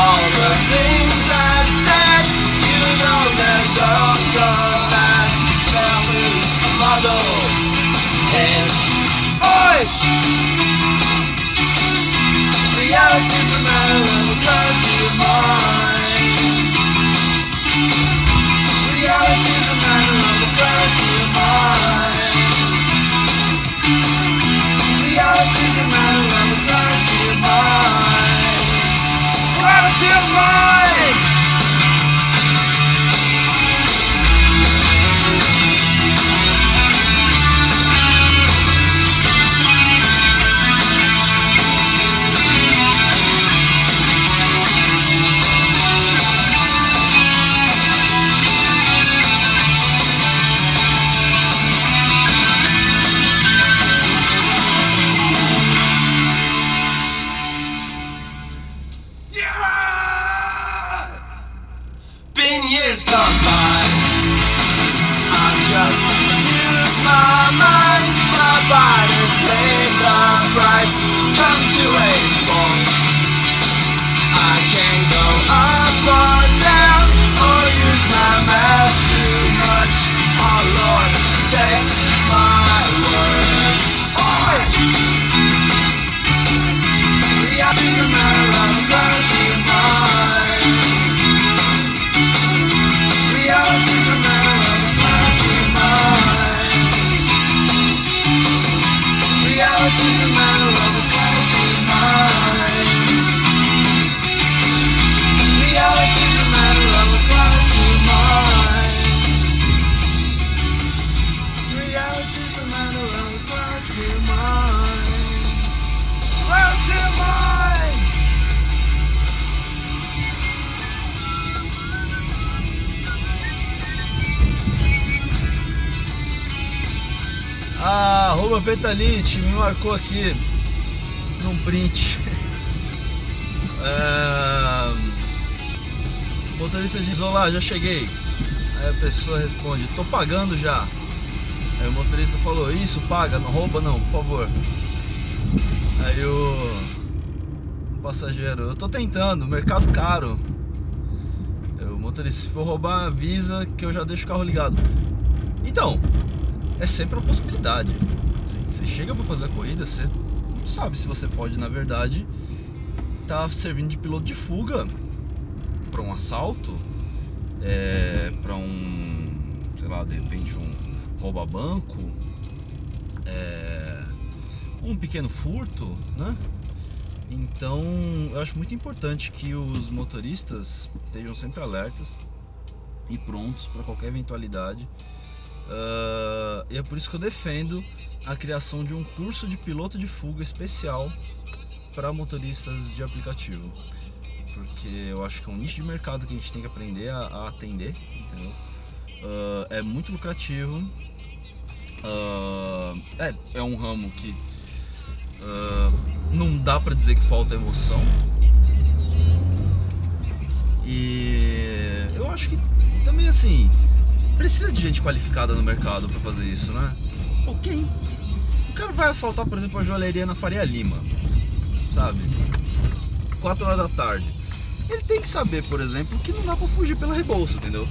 all the things Ah, arroba Petalite me marcou aqui num print. É... O motorista diz, olá, já cheguei. Aí a pessoa responde, tô pagando já. Aí o motorista falou, isso, paga, não rouba não, por favor. Aí o, o passageiro, eu tô tentando, mercado caro. O motorista, se for roubar, avisa que eu já deixo o carro ligado. Então, é sempre uma possibilidade. Assim, você chega para fazer a corrida, você não sabe se você pode, na verdade, tá servindo de piloto de fuga para um assalto, é, para um, sei lá, de repente um rouba-banco, é, um pequeno furto, né? Então, eu acho muito importante que os motoristas estejam sempre alertas e prontos para qualquer eventualidade. Uh, e é por isso que eu defendo a criação de um curso de piloto de fuga especial para motoristas de aplicativo. Porque eu acho que é um nicho de mercado que a gente tem que aprender a, a atender, entendeu? Uh, é muito lucrativo. Uh, é, é um ramo que não dá para dizer que falta emoção. E eu acho que também assim precisa de gente qualificada no mercado para fazer isso, né? Pô, quem? O cara vai assaltar, por exemplo, a joalheria na Faria Lima, sabe? 4 horas da tarde. Ele tem que saber, por exemplo, que não dá pra fugir pela Rebouça, entendeu?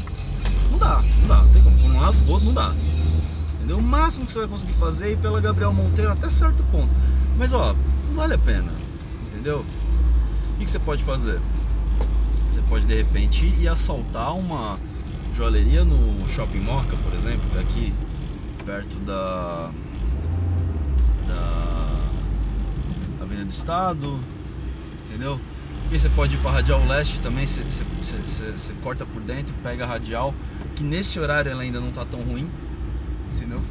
Não dá, não dá. Tem como. Por um lado, por outro, não dá. Entendeu? O máximo que você vai conseguir fazer é ir pela Gabriel Monteiro até certo ponto. Mas, ó, não vale a pena. Entendeu? O que você pode fazer? Você pode, de repente, ir assaltar uma joalheria no Shopping Moca, por exemplo, é aqui perto da da Avenida do Estado, entendeu? Porque você pode ir para Radial Leste também, você, você, você, você corta por dentro, pega a Radial, que nesse horário ela ainda não tá tão ruim, entendeu?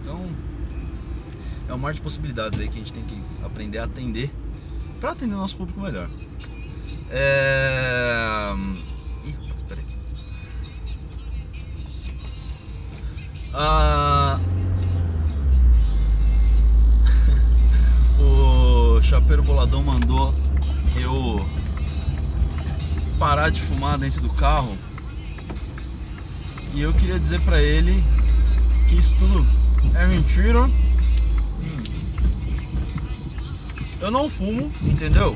Então, é um mar de possibilidades aí que a gente tem que aprender a atender para atender o nosso público melhor. É... Ah... o Chapeiro Boladão mandou eu parar de fumar dentro do carro. E eu queria dizer pra ele que isso tudo é mentira. Hum. Eu não fumo, entendeu?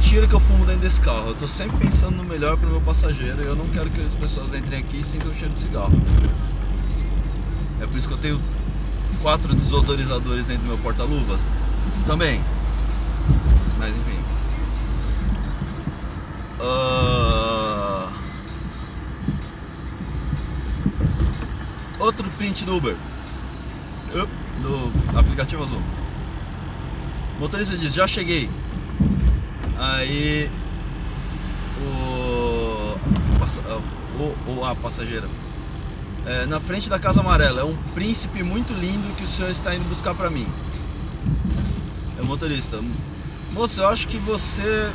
Mentira que eu fumo dentro desse carro. Eu tô sempre pensando no melhor pro meu passageiro e eu não quero que as pessoas entrem aqui e sintam o cheiro de cigarro. É por isso que eu tenho quatro desodorizadores dentro do meu porta-luva. Também. Mas enfim. Ah, Outro print do Uber. Do aplicativo azul. Motorista diz, já cheguei. Aí o, o, o a passageira é, na frente da casa amarela é um príncipe muito lindo que o senhor está indo buscar pra mim. É o motorista. Moço, eu acho que você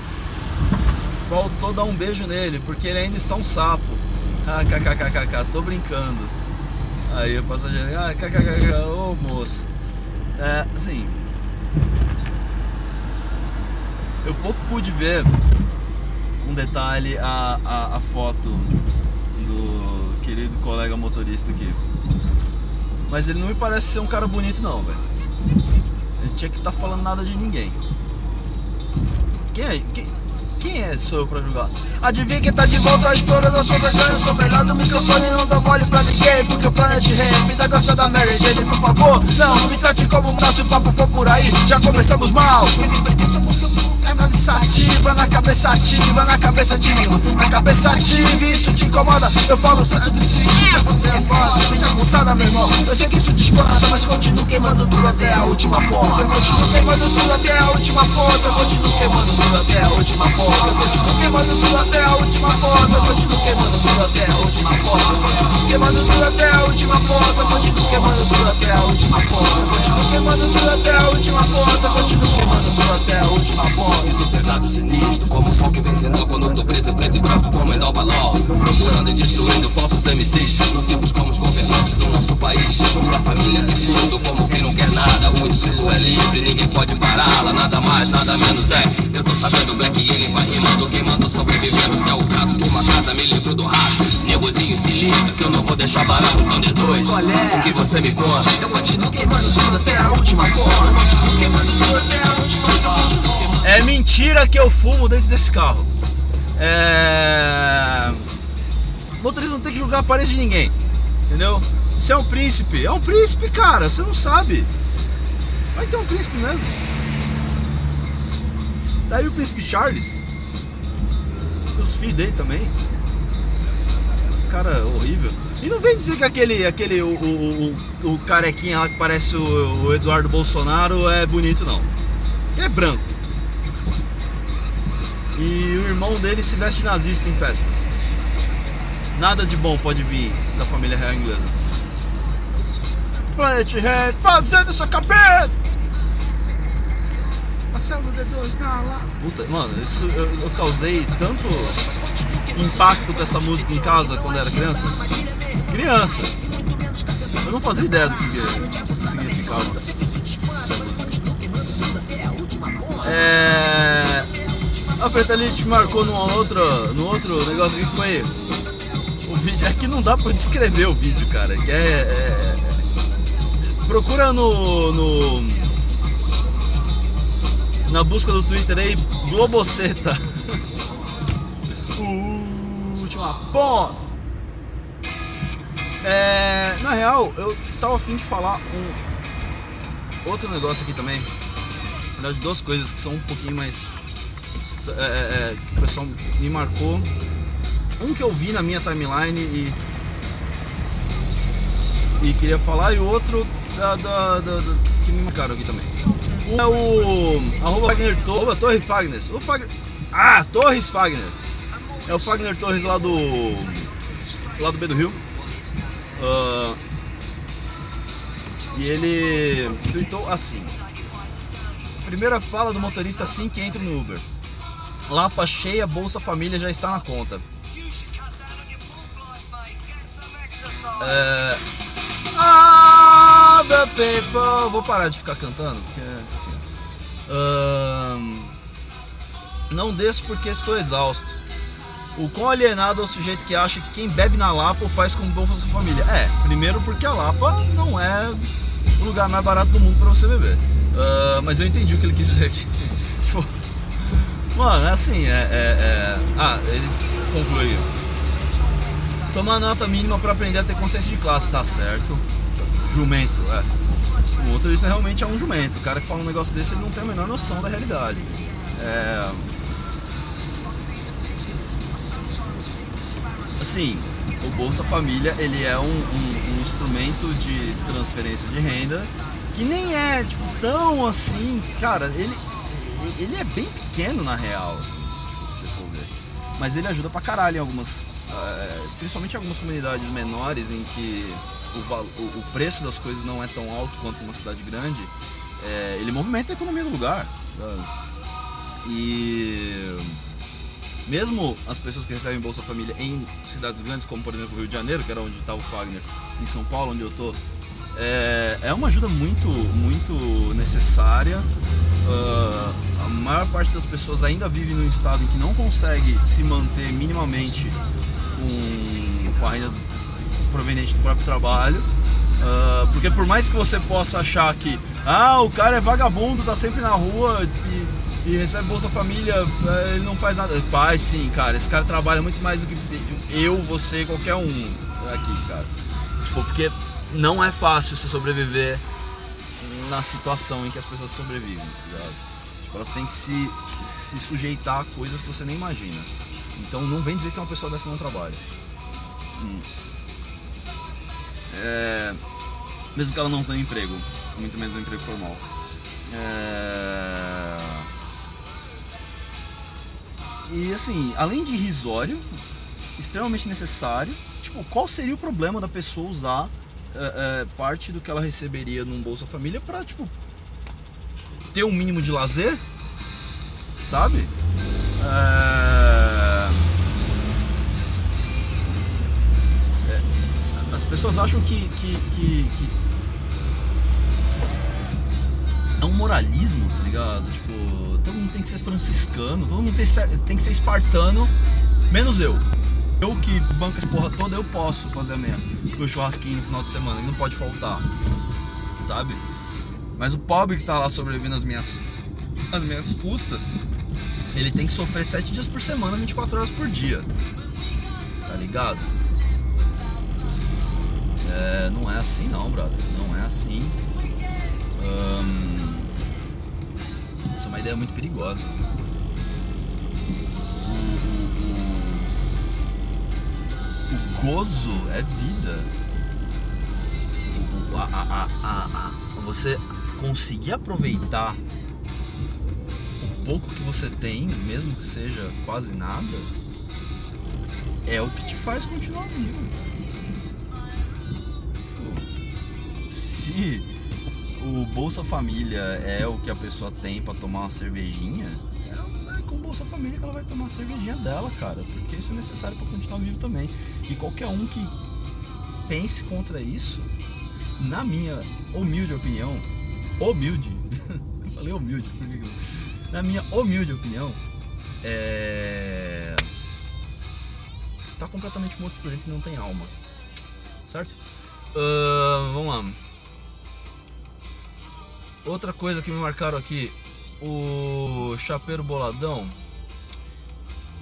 faltou dar um beijo nele, porque ele ainda está um sapo. Ah, kkkk, tô brincando. Aí o passageiro, ah, kkkk, ô moço. É, assim. Eu pouco pude ver com detalhe a, a, a foto do querido colega motorista aqui. Mas ele não me parece ser um cara bonito não, velho. Ele tinha que estar falando nada de ninguém. Quem é? Quem, quem é sou eu pra julgar? Adivinha quem tá de volta à história da sua vergonha sou melhor do microfone não dá mole pra ninguém Planet Ramp ainda da Mary Jane Por favor, não me trate como um braço e o papo for por aí Já começamos mal é ativa, na cabeça ativa, na cabeça ativa, na cabeça ativa, isso te incomoda. Eu falo sério, isso você é foda, te abusada, meu irmão. Eu sei que isso disparada, mas continuo queimando tudo até a última porta. Eu continuo queimando tudo até a última porta. Eu continuo queimando tudo até a última porta. Eu continuo queimando tudo até a última porta. Eu continuo queimando tudo até a última porta. Queimando tudo até a última porta. Continuo queimando tudo até a última porta. Continuo queimando tudo até a última porta. Continuo queimando tudo até a última porta. Esse pesado sinistro, como o vem sendo quando tô preso preto e branco como em Nova Law. Procurando e destruindo falsos MCs, nocivos como os governantes do nosso país. Minha família tem tudo como quem não quer nada. O estilo é livre, ninguém pode pará-la. Nada mais, nada menos é. Eu tô sabendo, Black, e ele vai rimando, queimando, sobrevivendo. Se é o caso de uma casa, me livro do rato. Negozinho, se liga, que eu não vou deixar barato. Então, D2, Qual é? o que você me conta? Eu continuo queimando tudo até a última porra. Eu continuo queimando tudo até a última porra. É mentira que eu fumo dentro desse carro. É. O motorista não tem que julgar a aparência de ninguém. Entendeu? Se é um príncipe, é um príncipe, cara. Você não sabe. Vai ter um príncipe mesmo. Tá aí o príncipe Charles. Os filhos dele também. Esse cara é horrível. E não vem dizer que aquele, aquele o, o, o, o carequinha lá que parece o, o Eduardo Bolsonaro é bonito, não. Ele é branco. E o irmão dele se veste nazista em festas. Nada de bom pode vir da família real inglesa. Planet Hand fazendo sua cabeça! Marcelo D2 na lá. Puta, mano, isso eu, eu causei tanto impacto com essa música em casa quando era criança. Criança! Eu não fazia ideia do que, que significava essa música. É. A Pretalite marcou numa outra, no outro negócio que foi o vídeo. É que não dá pra descrever o vídeo, cara. Que é, é- procura no, no na busca do Twitter aí Globoceta. Última ponta. É, na real, eu tava afim de falar um outro negócio aqui também. Na verdade, duas coisas que são um pouquinho mais. é, é, é, que o pessoal me marcou. Um que eu vi na minha timeline e. E queria falar, e o outro da, da, da- da- que me marcaram aqui também. Um é o arroba Fagner Torres, Fagner. O. Ah, Torres Fagner. É o Fagner Torres lá do. lá do B do Rio. Ah, e ele tweetou assim. Primeira fala do motorista assim que entra no Uber. Lapa cheia, Bolsa Família já está na conta. É... Ah, the people. Vou parar de ficar cantando. Ahn, Não desço porque estou exausto. O quão alienado é o sujeito que acha que quem bebe na Lapa o faz com Bolsa Família. É, primeiro porque a Lapa não é o lugar mais barato do mundo para você beber. Ah, mas eu entendi o que ele quis dizer aqui. tipo, mano, é assim, é, é- é- Ah, ele conclui. Tomar nota mínima para aprender a ter consciência de classe, tá certo. Jumento, é. O motorista realmente é um jumento. O cara que fala um negócio desse, ele não tem a menor noção da realidade. É. Assim, o Bolsa Família, ele é um, um- um instrumento de transferência de renda que nem é, tipo, tão assim, cara, ele, ele é bem pequeno na real, assim, se você for ver. Mas ele ajuda pra caralho em algumas, eh, principalmente em algumas comunidades menores em que o, o, preço das coisas não é tão alto quanto uma cidade grande, eh, ele movimenta a economia do lugar. E mesmo as pessoas que recebem Bolsa Família em cidades grandes, como por exemplo o Rio de Janeiro, que era onde estava o Fagner, em São Paulo, onde eu tô, é, é uma ajuda muito, muito necessária. Ah, a maior parte das pessoas ainda vive num estado em que não consegue se manter minimamente com, com a renda proveniente do próprio trabalho. Ah, porque por mais que você possa achar que ah, o cara é vagabundo, tá sempre na rua e, e recebe Bolsa Família, eh, ele não faz nada. Faz sim, cara. Esse cara trabalha muito mais do que eu, você, qualquer um aqui, cara. Tipo, porque não é fácil você sobreviver na situação em que as pessoas sobrevivem, tá ligado? Tipo, elas têm que se, se sujeitar a coisas que você nem imagina. Então não vem dizer que uma pessoa dessa não trabalha. Hum. É, mesmo que ela não tenha emprego, muito menos um emprego formal. É, E assim, além de irrisório, extremamente necessário, tipo, qual seria o problema da pessoa usar é, é, parte do que ela receberia num Bolsa Família pra, tipo, ter um mínimo de lazer? Sabe? É... As pessoas acham que, que, que, que é um moralismo, tá ligado? Tipo, todo mundo tem que ser franciscano, todo mundo tem que ser, espartano, menos eu. Eu que banco essa porra toda, eu posso fazer a minha, meu churrasquinho no final de semana, que não pode faltar, sabe? Mas o pobre que tá lá sobrevivendo às minhas, às minhas custas, ele tem que sofrer 7 dias por semana, 24 horas por dia, tá ligado? É, não é assim não, brother, não é assim. Ahn, Essa é uma ideia muito perigosa. O, gozo é vida. A- a- a- você conseguir aproveitar o pouco que você tem, mesmo que seja quase nada, é o que te faz continuar vivo. Se o Bolsa Família é o que a pessoa tem pra tomar uma cervejinha, é, com o Bolsa Família que ela vai tomar a cervejinha dela, cara, porque isso é necessário pra continuar vivo também. E qualquer um que pense contra isso, na minha humilde opinião, humilde, falei humilde, na minha humilde opinião, é tá completamente morto por dentro não tem alma, certo? Ahn, vamos lá. Outra coisa que me marcaram aqui, o Chapeiro Boladão,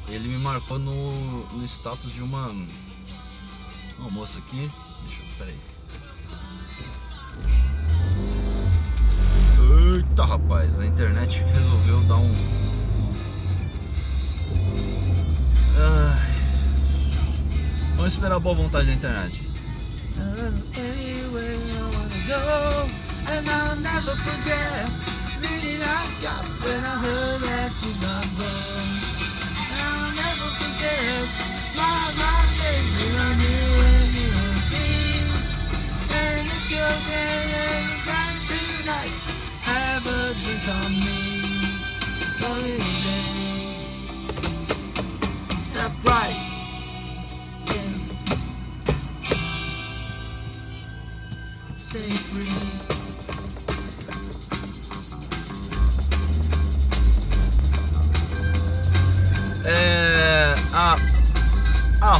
ele me marcou no, no status de uma, uma moça aqui. Deixa eu. Peraí. Eita rapaz, a internet resolveu dar um. Ai. Vamos esperar a boa vontade da internet. And I'll never forget the feeling I got when I heard that you got gone. I'll never forget smile my face when I knew when you were free. And if you're getting back tonight, have a drink on me. Holiday. Step right.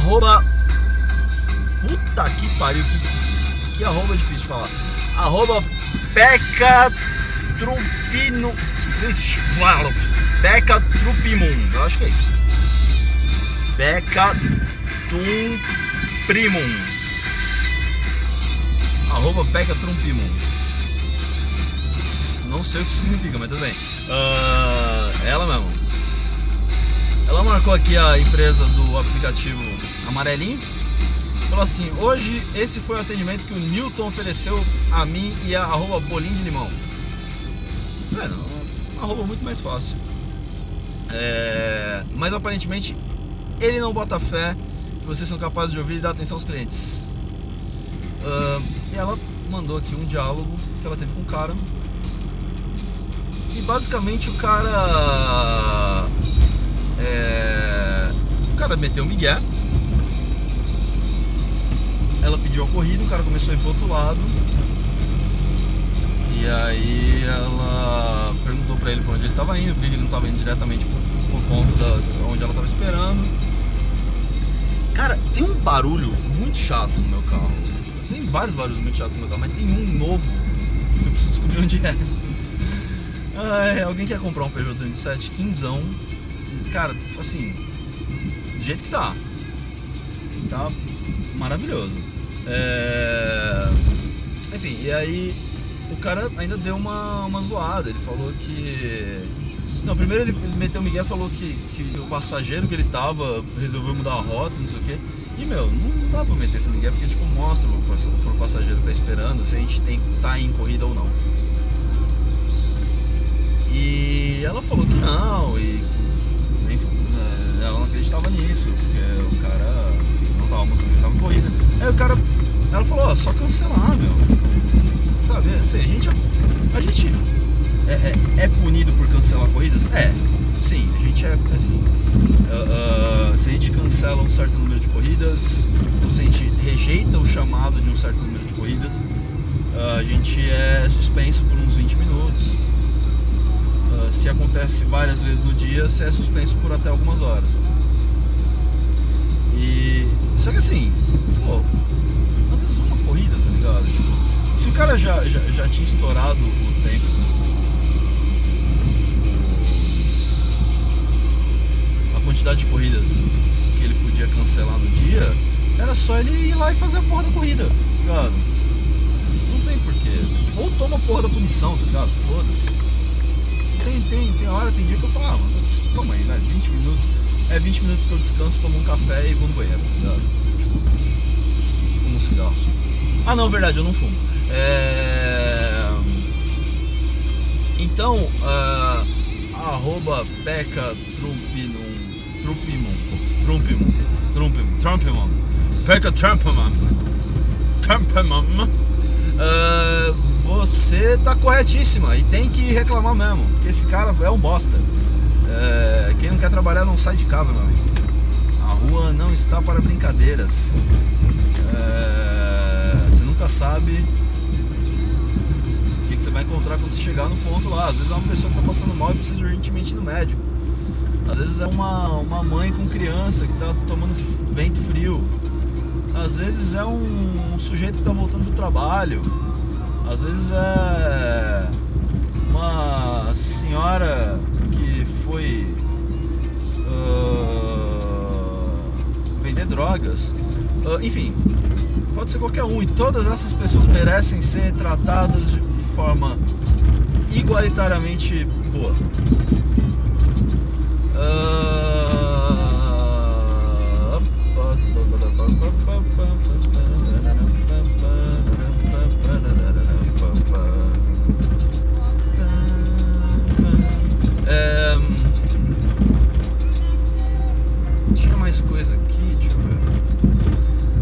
Arroba. Puta que pariu, que, que arroba difícil de falar. Arroba Peca fala. Peca Trupimum. Eu acho que é isso. Peca Trumprimum. Arroba Peca Trumpimum. Não sei o que significa, mas tudo bem. Ah, ela mesmo. Ela marcou aqui a empresa do aplicativo amarelinho. Falou assim: hoje esse foi o atendimento que o Newton ofereceu a mim e a arroba bolinho de limão. Mano, uma arroba muito mais fácil. É, mas aparentemente ele não bota fé que vocês são capazes de ouvir e dar atenção aos clientes. Ah, e ela mandou aqui um diálogo que ela teve com o cara. E basicamente o cara. É, o cara meteu o Miguel. Ela pediu a corrida, o cara começou a ir pro outro lado. E aí ela perguntou pra ele pra onde ele tava indo, porque ele não tava indo diretamente por, por ponto da onde ela tava esperando. Cara, tem um barulho muito chato no meu carro. Tem vários barulhos muito chatos no meu carro, mas tem um novo que eu preciso descobrir onde é. Ai, alguém quer comprar um Peugeot 207 quinzão? Cara, assim, do jeito que tá. Tá maravilhoso. É... Enfim, e aí o cara ainda deu uma, uma zoada. Ele falou que. Não, primeiro ele, meteu o Miguel falou que, que o passageiro que ele tava resolveu mudar a rota, não sei o quê. E meu, não dá pra meter esse Miguel porque tipo mostra pro, pro passageiro que tá esperando se a gente tem tá em corrida ou não. E ela falou que não, e nem, eh, ela não acreditava nisso, porque o cara enfim, tava mostrando que tava corrida. Aí o cara, ela falou, ó, só cancelar, meu. Sabe, assim, a gente, a gente é, é, é punido por cancelar corridas? É, sim, a gente é, assim, ah, ah, se a gente cancela um certo número de corridas, ou se a gente rejeita o chamado de um certo número de corridas, ah, a gente é suspenso por uns 20 minutos. Se acontece várias vezes no dia, você é suspenso por até algumas horas. E. Só que assim, pô, às vezes uma corrida, tá ligado? Tipo, se o cara já, já, já tinha estourado o tempo. A quantidade de corridas que ele podia cancelar no dia, era só ele ir lá e fazer a porra da corrida, tá ligado? Não tem porquê. Assim, tipo, ou toma a porra da punição, tá ligado? Foda-se. Tem, tem, tem hora, tem dia que eu falo, ah, mano, toma aí, velho, 20 minutos. É 20 minutos que eu descanso, tomo um café e vou no banheiro, tá ligado? Fumo um cigarro. Ah não, verdade, eu não fumo. É... Então, ah, arroba Peca Trumpinum. Trumpimum. Trumpimum. Trumpimum. Trumpimum. Peca Trumpimum. Trumpimum. Ah, você tá corretíssima e tem que reclamar mesmo, porque esse cara é um bosta. É, quem não quer trabalhar não sai de casa, meu amigo. A rua não está para brincadeiras. É, você nunca sabe o que, você vai encontrar quando você chegar no ponto lá. Às vezes é uma pessoa que está passando mal e precisa urgentemente ir no médico. Às vezes é uma, uma mãe com criança que está tomando vento frio. Às vezes é um, um sujeito que está voltando do trabalho. Às vezes é uma senhora foi ah, vender drogas. Ah, enfim, pode ser qualquer um. E todas essas pessoas merecem ser tratadas de forma igualitariamente boa. Ah,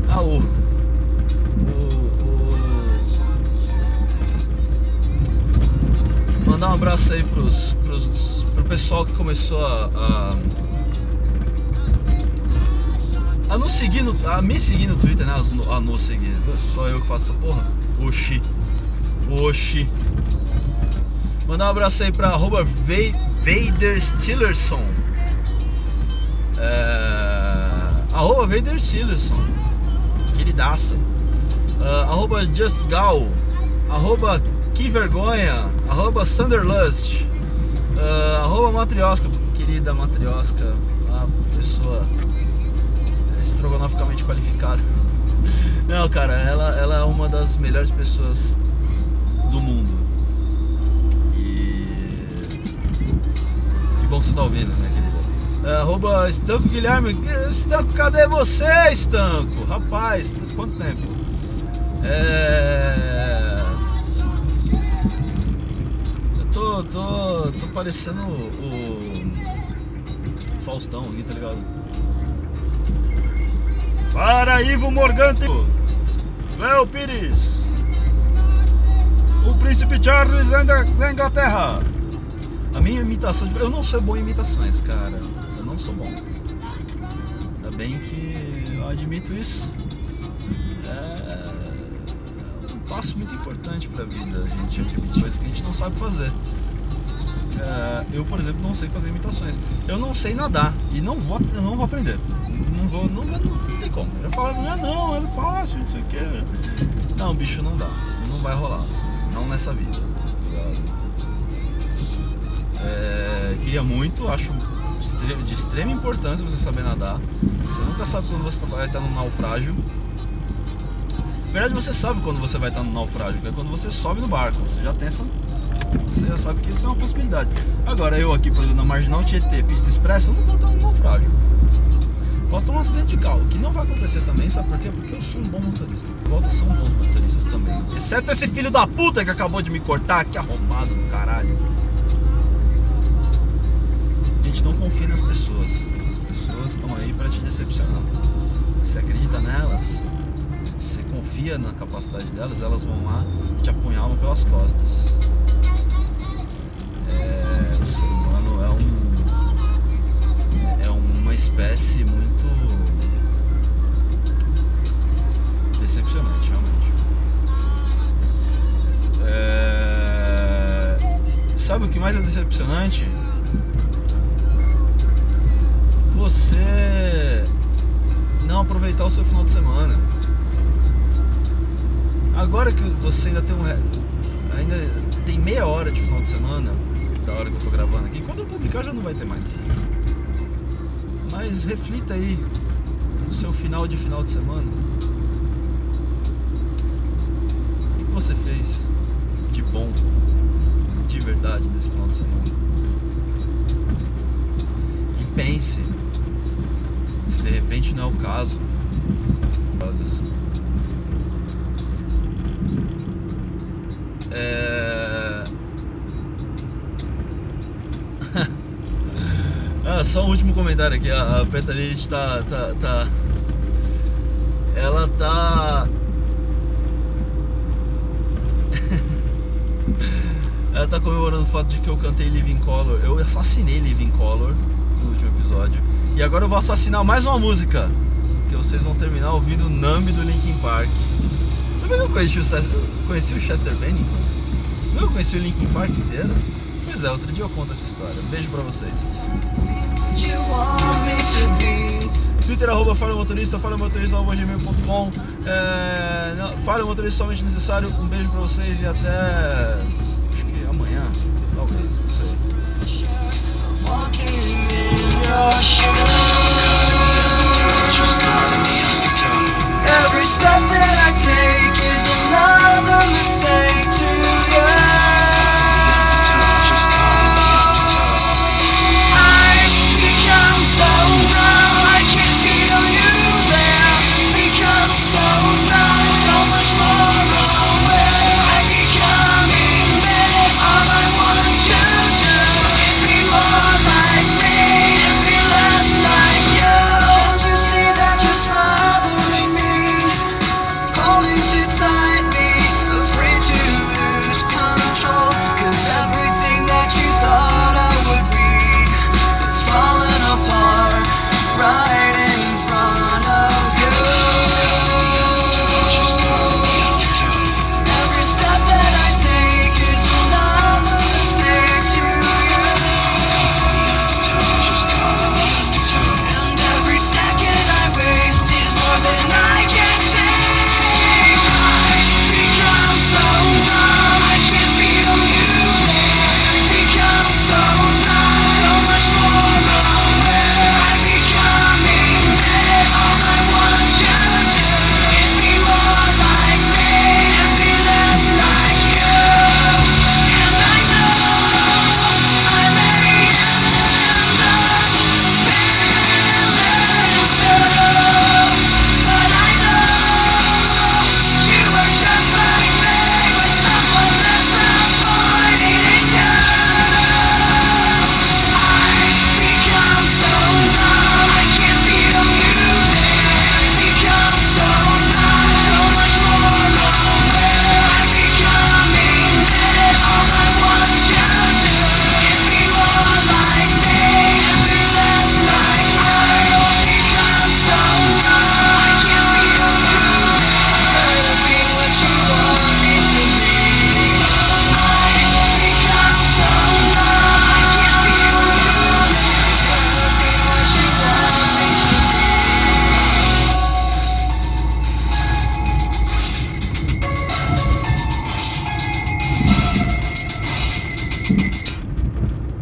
Ah, o, o, o... Mandar um abraço aí pros, pros, pro pessoal que começou a, a. a nos seguir no, a me seguir no Twitter, né? A nos seguir. Só eu que faço essa porra. Oxi. Oxi. Mandar um abraço aí pra arroba Vader Stillerson. É, arroba Vader Stillerson. Queridaça. Uh, arroba JustGal. Arroba Que Vergonha. Arroba Sunderlust. Uh, arroba Matrioska. Querida Matrioska. Uma pessoa estrogonoficamente qualificada. Não, cara, ela, ela é uma das melhores pessoas do mundo. bom que você tá ouvindo, querida. É, arroba Estanco Guilherme. Estanco, cadê você, Estanco? Rapaz, quanto tempo? É. Eu tô. tô. tô parecendo o. Faustão aqui, tá ligado? Para Ivo Morgante! Léo Pires! O Príncipe Charles da Inglaterra! A minha imitação. Eu não sou bom em imitações, cara. Não sou bom. Ainda bem que eu admito isso. É um passo muito importante pra vida, a gente admitir coisas que a gente não sabe fazer. É, eu, por exemplo, não sei fazer imitações. Eu não sei nadar e não vou, não vou aprender. Não vou, não, não, não tem como. Já falaram, ah, não, é fácil, não sei o que. Não, bicho, não dá. Não vai rolar. Assim, não nessa vida. É, queria muito, acho de extrema importância você saber nadar. Você nunca sabe quando você vai estar no naufrágio. Na verdade, você sabe quando você vai estar no naufrágio, que é quando você sobe no barco. Você já tem essa. Você já sabe que isso é uma possibilidade. Agora, eu aqui, por exemplo, na Marginal Tietê, pista expressa, eu não vou estar no naufrágio. Posso ter um acidente de carro, que não vai acontecer também, sabe por quê? Porque eu sou um bom motorista. Volta são bons motoristas também. Exceto esse filho da puta que acabou de me cortar, que arrombado do caralho gente não confia nas pessoas. As pessoas estão aí para te decepcionar. Você acredita nelas, você confia na capacidade delas, elas vão lá e te apunhalam pelas costas. É, o ser humano é um é uma espécie muito decepcionante, realmente. É, sabe o que mais é decepcionante? Você não aproveitar o seu final de semana. Agora que você ainda tem um, ainda tem meia hora de final de semana da hora que eu tô gravando aqui, quando eu publicar já não vai ter mais. Mas reflita aí no seu final de final de semana. O que você fez de bom, de verdade nesse final de semana? E pense de repente não é o caso. É... ah, só um último comentário aqui. A, a Petalite tá, tá, tá. Ela tá. Ela tá comemorando o fato de que eu cantei Living Color. Eu assassinei Living Color no último episódio. E agora eu vou assassinar mais uma música. Que vocês vão terminar ouvindo o Nami do Linkin Park. Sabe que eu conheci o, Chester, conheci o Chester Bennington? Eu conheci o Linkin Park inteiro? Pois é, outro dia eu conto essa história. Beijo pra vocês. Twitter, arroba Fala Motorista, Fala Motorista, arroba gmail.com é, Fala Motorista somente necessário. Um beijo pra vocês e até. Acho que amanhã, talvez, não sei. your shoes. Every step that I take is another mistake.